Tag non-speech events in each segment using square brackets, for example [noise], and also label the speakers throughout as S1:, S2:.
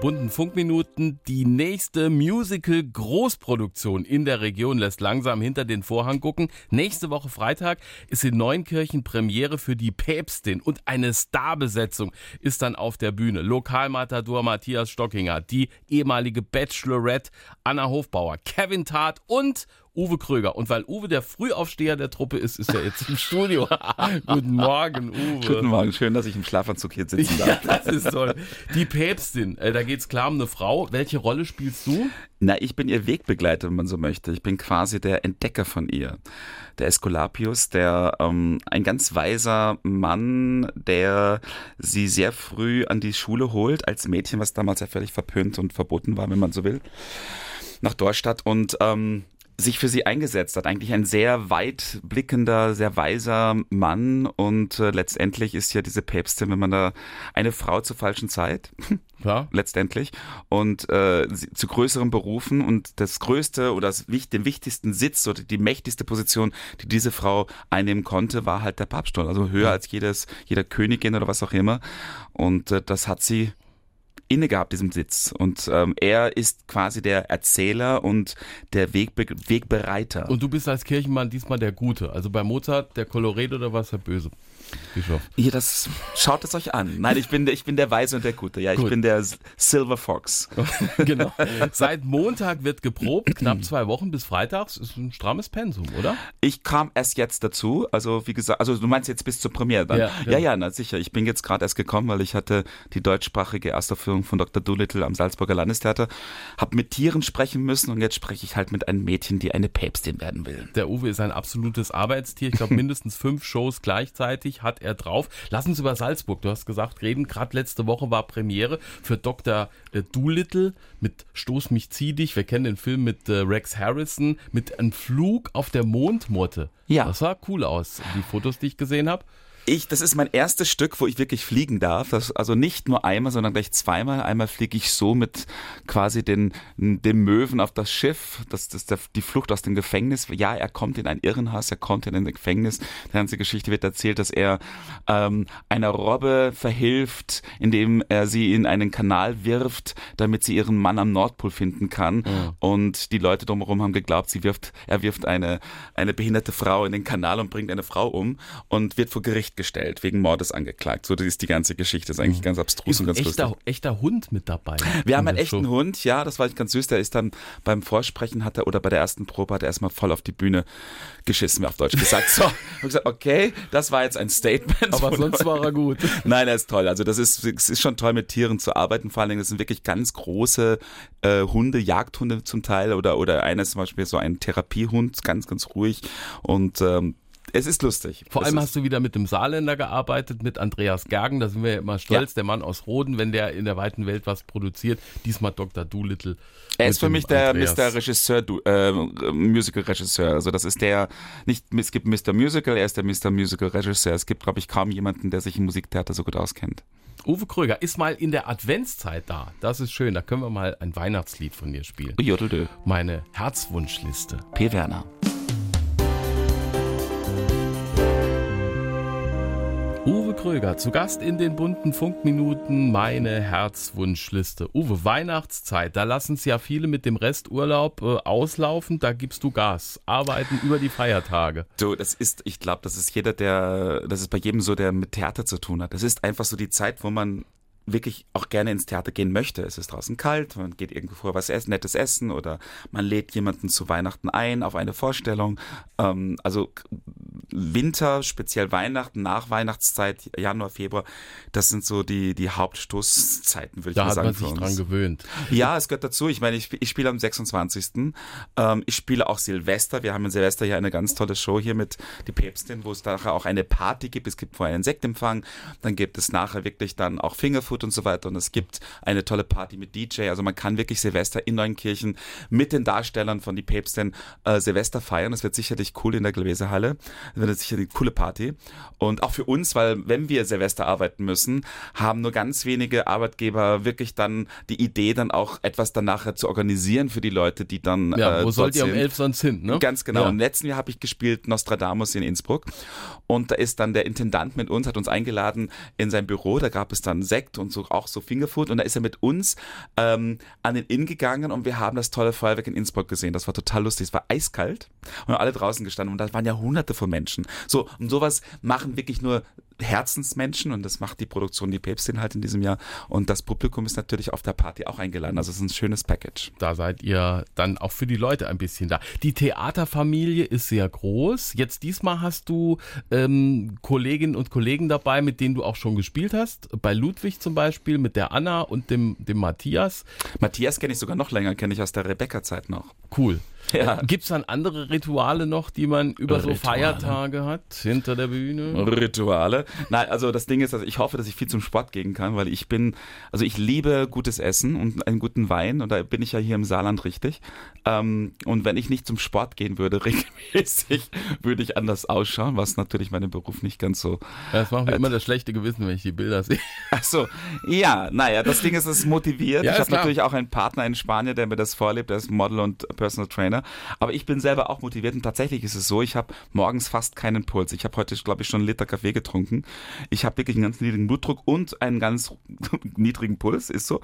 S1: bunten Funkminuten, die nächste Musical-Großproduktion in der Region lässt langsam hinter den Vorhang gucken. Nächste Woche Freitag ist in Neunkirchen Premiere für die Päpstin und eine Starbesetzung ist dann auf der Bühne. Lokalmatador Matthias Stockinger, die ehemalige Bachelorette Anna Hofbauer, Kevin Tart und Uwe Kröger. Und weil Uwe der Frühaufsteher der Truppe ist, ist er jetzt im Studio. [laughs] Guten Morgen, Uwe.
S2: Guten Morgen, schön, dass ich im Schlafanzug hier sitzen darf.
S1: Ja, das ist toll. Die Päpstin, äh, da geht's klar um eine Frau. Welche Rolle spielst du?
S2: Na, ich bin ihr Wegbegleiter, wenn man so möchte. Ich bin quasi der Entdecker von ihr. Der Esculapius, der ähm, ein ganz weiser Mann, der sie sehr früh an die Schule holt, als Mädchen, was damals ja völlig verpönt und verboten war, wenn man so will, nach Dorstadt und ähm, sich für sie eingesetzt hat. Eigentlich ein sehr weit blickender, sehr weiser Mann und äh, letztendlich ist ja diese Päpstin, wenn man da eine Frau zur falschen Zeit, [laughs] ja. letztendlich, und äh, zu größeren Berufen und das größte oder das, den wichtigsten Sitz oder die mächtigste Position, die diese Frau einnehmen konnte, war halt der Papststuhl, also höher ja. als jedes, jeder Königin oder was auch immer. Und äh, das hat sie inne gehabt, diesem Sitz. Und ähm, er ist quasi der Erzähler und der Wegbe Wegbereiter.
S1: Und du bist als Kirchenmann diesmal der Gute. Also bei Mozart der Koloret oder was der Böse?
S2: Bischof. Das schaut es euch an. Nein, ich bin, ich bin der Weise und der Gute. Ja, ich Gut. bin der Silver Fox. [laughs]
S1: genau. Seit Montag wird geprobt, knapp zwei Wochen bis Freitags. Ist ein strammes Pensum, oder?
S2: Ich kam erst jetzt dazu. Also, wie gesagt, also du meinst jetzt bis zur Premiere dann? Ja, genau. ja, ja, na sicher. Ich bin jetzt gerade erst gekommen, weil ich hatte die deutschsprachige Erstaufführung von Dr. Doolittle am Salzburger Landestheater. Hab mit Tieren sprechen müssen und jetzt spreche ich halt mit einem Mädchen, die eine Päpstin werden will.
S1: Der Uwe ist ein absolutes Arbeitstier. Ich glaube, [laughs] mindestens fünf Shows gleichzeitig hat er drauf. Lass uns über Salzburg, du hast gesagt, reden. Gerade letzte Woche war Premiere für Dr. Äh, Doolittle mit Stoß mich, zieh dich. Wir kennen den Film mit äh, Rex Harrison, mit einem Flug auf der Mondmotte. Ja. Das sah cool aus, die Fotos, die ich gesehen habe.
S2: Ich, das ist mein erstes Stück, wo ich wirklich fliegen darf. Das, also nicht nur einmal, sondern gleich zweimal. Einmal fliege ich so mit quasi den, dem Möwen auf das Schiff. Das, das der, die Flucht aus dem Gefängnis. Ja, er kommt in ein Irrenhaus, er kommt in ein Gefängnis. Die ganze Geschichte wird erzählt, dass er ähm, einer Robbe verhilft, indem er sie in einen Kanal wirft, damit sie ihren Mann am Nordpol finden kann. Ja. Und die Leute drumherum haben geglaubt, sie wirft, er wirft eine, eine behinderte Frau in den Kanal und bringt eine Frau um und wird vor Gericht gestellt, wegen Mordes angeklagt. So das ist die ganze Geschichte. Das ist eigentlich mhm. ganz abstrus ist und ganz
S1: echter,
S2: lustig.
S1: echter Hund mit dabei.
S2: Wir haben einen echten Show. Hund, ja, das war ganz süß. Der ist dann beim Vorsprechen hat er oder bei der ersten Probe hat er erstmal voll auf die Bühne geschissen, auf Deutsch gesagt. So, [laughs] und gesagt, okay, das war jetzt ein Statement.
S1: Aber sonst war er gut. [laughs]
S2: Nein, er ist toll. Also das ist, es ist schon toll, mit Tieren zu arbeiten. Vor allen Dingen, das sind wirklich ganz große äh, Hunde, Jagdhunde zum Teil oder, oder einer ist zum Beispiel so ein Therapiehund, ganz, ganz ruhig und ähm, es ist lustig.
S1: Vor allem hast du wieder mit dem Saarländer gearbeitet, mit Andreas Gergen, da sind wir ja immer stolz, ja. der Mann aus Roden, wenn der in der weiten Welt was produziert. Diesmal Dr. Doolittle.
S2: Er ist für mich der Andreas. Mr. Regisseur, äh, Musical-Regisseur. Also das ist der, nicht, es gibt Mr. Musical, er ist der Mr. Musical-Regisseur. Es gibt, glaube ich, kaum jemanden, der sich im Musiktheater so gut auskennt.
S1: Uwe Kröger ist mal in der Adventszeit da. Das ist schön. Da können wir mal ein Weihnachtslied von dir spielen.
S2: Jodeldö.
S1: Meine Herzwunschliste.
S2: P. Werner.
S1: Uwe Kröger, zu Gast in den bunten Funkminuten, meine Herzwunschliste. Uwe, Weihnachtszeit, da lassen es ja viele mit dem Resturlaub äh, auslaufen, da gibst du Gas. Arbeiten über die Feiertage.
S2: So, das ist, ich glaube, das ist jeder, der, das ist bei jedem so, der mit Theater zu tun hat. Das ist einfach so die Zeit, wo man wirklich auch gerne ins Theater gehen möchte. Es ist draußen kalt, man geht irgendwo vor was essen, nettes essen oder man lädt jemanden zu Weihnachten ein auf eine Vorstellung. Ähm, also Winter, speziell Weihnachten, nach Weihnachtszeit, Januar, Februar, das sind so die, die Hauptstoßzeiten, würde ich mal sagen.
S1: Da hat man sich dran gewöhnt.
S2: Ja, es gehört dazu. Ich meine, ich, ich spiele am 26. Ähm, ich spiele auch Silvester. Wir haben in Silvester hier eine ganz tolle Show hier mit die Päpstin, wo es nachher auch eine Party gibt. Es gibt vorher einen Sektempfang, dann gibt es nachher wirklich dann auch Fingerfood und so weiter und es gibt eine tolle Party mit DJ. Also man kann wirklich Silvester in Neunkirchen mit den Darstellern von die Päpstin äh, Silvester feiern. Das wird sicherlich cool in der Gläserhalle. Wird sicher eine coole Party. Und auch für uns, weil wenn wir Silvester arbeiten müssen, haben nur ganz wenige Arbeitgeber wirklich dann die Idee, dann auch etwas dann nachher zu organisieren für die Leute, die dann.
S1: Ja,
S2: äh,
S1: wo sollt ihr um
S2: sind.
S1: elf sonst hin, ne?
S2: Ganz genau.
S1: Ja.
S2: Im letzten Jahr habe ich gespielt Nostradamus in Innsbruck und da ist dann der Intendant mit uns, hat uns eingeladen in sein Büro, da gab es dann Sekt und so auch so Fingerfood und da ist er mit uns ähm, an den Inn gegangen und wir haben das tolle Feuerwerk in Innsbruck gesehen. Das war total lustig. Es war eiskalt und alle draußen gestanden und da waren ja hunderte von Menschen. So, und sowas machen wirklich nur Herzensmenschen und das macht die Produktion Die Päpstin halt in diesem Jahr und das Publikum ist natürlich auf der Party auch eingeladen. Also es ist ein schönes Package.
S1: Da seid ihr dann auch für die Leute ein bisschen da. Die Theaterfamilie ist sehr groß. Jetzt diesmal hast du ähm, Kolleginnen und Kollegen dabei, mit denen du auch schon gespielt hast. Bei Ludwig zum Beispiel, mit der Anna und dem, dem Matthias.
S2: Matthias kenne ich sogar noch länger, kenne ich aus der Rebecca-Zeit noch.
S1: Cool.
S2: Ja.
S1: Gibt es dann andere Rituale noch, die man über so
S2: Rituale.
S1: Feiertage hat, hinter der Bühne?
S2: Rituale. Nein, also das Ding ist, also ich hoffe, dass ich viel zum Sport gehen kann, weil ich bin, also ich liebe gutes Essen und einen guten Wein und da bin ich ja hier im Saarland richtig. Ähm, und wenn ich nicht zum Sport gehen würde, [laughs] regelmäßig, würde ich anders ausschauen, was natürlich meinem Beruf nicht ganz so.
S1: Das macht mir immer das schlechte Gewissen, wenn ich die Bilder sehe. [laughs]
S2: Ach so, ja, naja, das Ding ist, es motiviert.
S1: Ja,
S2: ich habe natürlich auch einen Partner in Spanien, der mir das vorlebt, der ist Model und Personal Trainer. Aber ich bin selber auch motiviert und tatsächlich ist es so, ich habe morgens fast keinen Puls. Ich habe heute, glaube ich, schon einen Liter Kaffee getrunken. Ich habe wirklich einen ganz niedrigen Blutdruck und einen ganz [laughs] niedrigen Puls, ist so.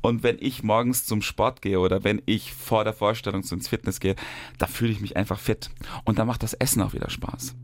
S2: Und wenn ich morgens zum Sport gehe oder wenn ich vor der Vorstellung ins Fitness gehe, da fühle ich mich einfach fit. Und da macht das Essen auch wieder Spaß.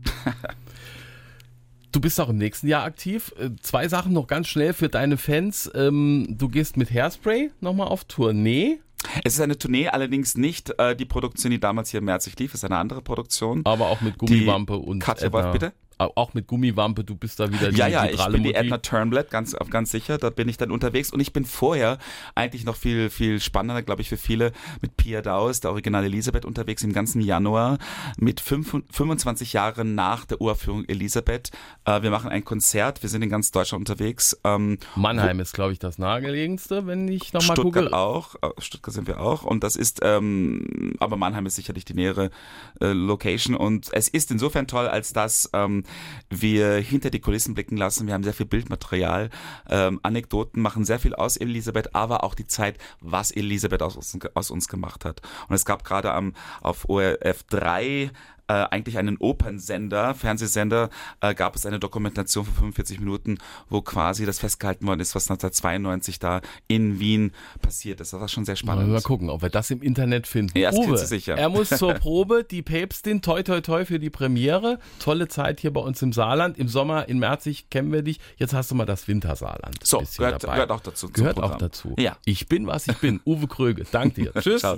S1: Du bist auch im nächsten Jahr aktiv. Äh, Zwei Sachen noch ganz schnell für deine Fans. Ähm, Du gehst mit Hairspray nochmal auf Tournee,
S2: Es ist eine Tournee, allerdings nicht äh, die Produktion, die damals hier im März lief, es ist eine andere Produktion.
S1: aber auch mit Gummiwampe und
S2: Katja
S1: Edna.
S2: Wolf, bitte?
S1: Au- Auch mit Gummiwampe, du bist da wieder die,
S2: Ja, ja, ich bin die. Edna Turnblad, ganz, ganz sicher. Da bin ich dann unterwegs. Und ich bin vorher eigentlich noch viel, viel spannender, glaube ich, für viele mit Pia Daus, der Original Elisabeth, unterwegs im ganzen Januar mit fünf- 25 Jahren nach der Uraufführung Elisabeth. Äh, wir machen ein Konzert. Wir sind in ganz Deutschland unterwegs. Ähm,
S1: Mannheim ist, glaube ich, das nahegelegenste, wenn ich nochmal
S2: Stuttgart
S1: gucke.
S2: auch. Äh, Stuttgart sind wir auch. Und das ist, ähm, aber Mannheim ist sicherlich die nähere äh, Location. Und es ist insofern toll, als dass ähm, wir hinter die Kulissen blicken lassen. Wir haben sehr viel Bildmaterial, ähm, Anekdoten machen sehr viel aus Elisabeth, aber auch die Zeit, was Elisabeth aus uns, aus uns gemacht hat. Und es gab gerade am auf ORF 3 äh, eigentlich einen Opernsender, Fernsehsender, äh, gab es eine Dokumentation von 45 Minuten, wo quasi das festgehalten worden ist, was 1992 da in Wien passiert ist. Das war schon sehr spannend.
S1: mal gucken, ob wir das im Internet finden.
S2: Ja, das
S1: Uwe,
S2: sicher.
S1: er muss zur [laughs] Probe, die Päpstin, toi toi toi für die Premiere. Tolle Zeit hier bei uns im Saarland. Im Sommer in Merzig kennen wir dich. Jetzt hast du mal das Wintersaarland.
S2: So, gehört, gehört auch dazu.
S1: Gehört auch dazu.
S2: Ja.
S1: Ich bin, was ich bin. Uwe Kröge. Dank dir. [laughs] Tschüss.
S2: Ciao.